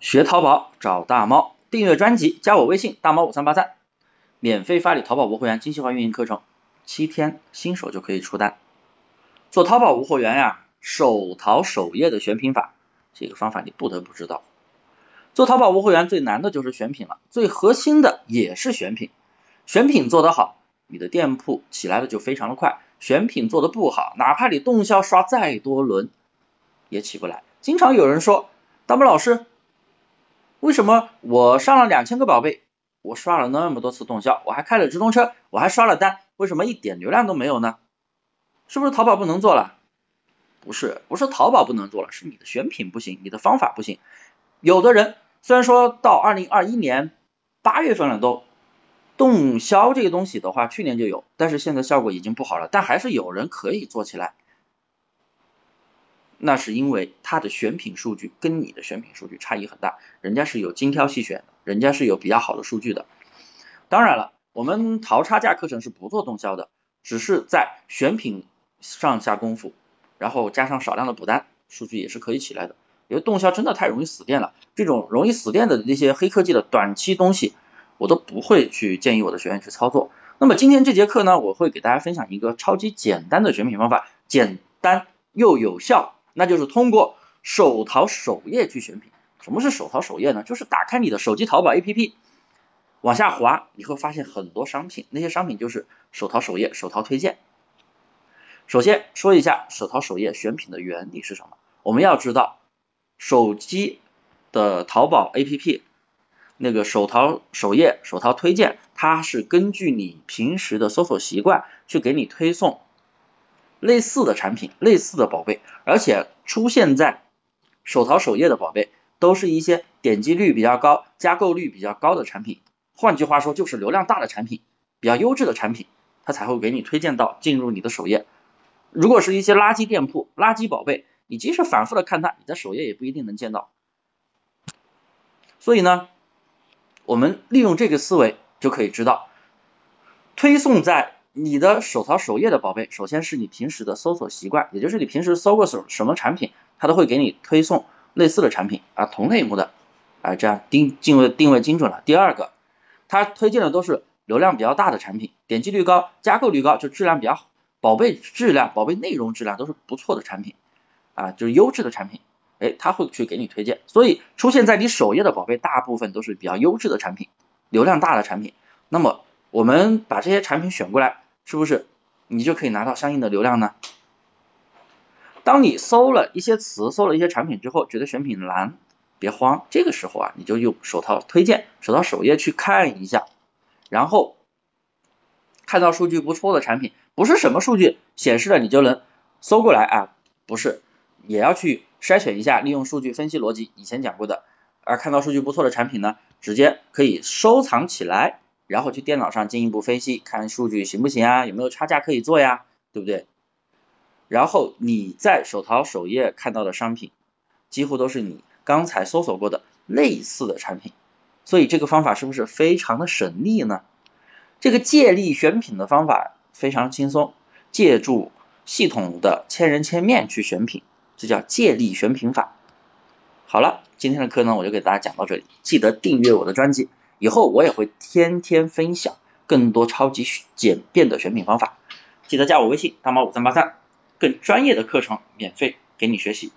学淘宝找大猫，订阅专辑，加我微信大猫五三八三，免费发你淘宝无货源精细化运营课程，七天新手就可以出单。做淘宝无货源呀，手淘首页的选品法，这个方法你不得不知道。做淘宝无货源最难的就是选品了，最核心的也是选品。选品做得好，你的店铺起来的就非常的快；选品做得不好，哪怕你动销刷再多轮，也起不来。经常有人说，大木老师，为什么我上了两千个宝贝，我刷了那么多次动销，我还开了直通车，我还刷了单，为什么一点流量都没有呢？是不是淘宝不能做了？不是，不是淘宝不能做了，是你的选品不行，你的方法不行。有的人。虽然说到二零二一年八月份了都动销这个东西的话，去年就有，但是现在效果已经不好了，但还是有人可以做起来，那是因为他的选品数据跟你的选品数据差异很大，人家是有精挑细选的，人家是有比较好的数据的。当然了，我们淘差价课程是不做动销的，只是在选品上下功夫，然后加上少量的补单，数据也是可以起来的。因为动销真的太容易死店了，这种容易死店的那些黑科技的短期东西，我都不会去建议我的学员去操作。那么今天这节课呢，我会给大家分享一个超级简单的选品方法，简单又有效，那就是通过手淘首页去选品。什么是手淘首页呢？就是打开你的手机淘宝 APP，往下滑，你会发现很多商品，那些商品就是手淘首页、手淘推荐。首先说一下手淘首页选品的原理是什么？我们要知道。手机的淘宝 APP 那个手淘首页、手淘推荐，它是根据你平时的搜索习惯去给你推送类似的产品、类似的宝贝，而且出现在手淘首页的宝贝都是一些点击率比较高、加购率比较高的产品。换句话说，就是流量大的产品、比较优质的产品，它才会给你推荐到进入你的首页。如果是一些垃圾店铺、垃圾宝贝，你即使反复的看它，你的首页也不一定能见到。所以呢，我们利用这个思维就可以知道，推送在你的手淘首页的宝贝，首先是你平时的搜索习惯，也就是你平时搜过什什么产品，它都会给你推送类似的产品啊，同类目的啊，这样定定位定位精准了。第二个，它推荐的都是流量比较大的产品，点击率高，加购率高，就质量比较好，宝贝质量、宝贝内容质量都是不错的产品。啊，就是优质的产品，哎，他会去给你推荐，所以出现在你首页的宝贝大部分都是比较优质的产品，流量大的产品。那么我们把这些产品选过来，是不是你就可以拿到相应的流量呢？当你搜了一些词，搜了一些产品之后，觉得选品难，别慌，这个时候啊，你就用手淘推荐，手淘首页去看一下，然后看到数据不错的产品，不是什么数据显示了你就能搜过来啊，不是。也要去筛选一下，利用数据分析逻辑，以前讲过的，而看到数据不错的产品呢，直接可以收藏起来，然后去电脑上进一步分析，看数据行不行啊，有没有差价可以做呀，对不对？然后你在手淘首页看到的商品，几乎都是你刚才搜索过的类似的产品，所以这个方法是不是非常的省力呢？这个借力选品的方法非常轻松，借助系统的千人千面去选品。这叫借力选品法。好了，今天的课呢，我就给大家讲到这里。记得订阅我的专辑，以后我也会天天分享更多超级简便的选品方法。记得加我微信大猫五三八三，更专业的课程免费给你学习。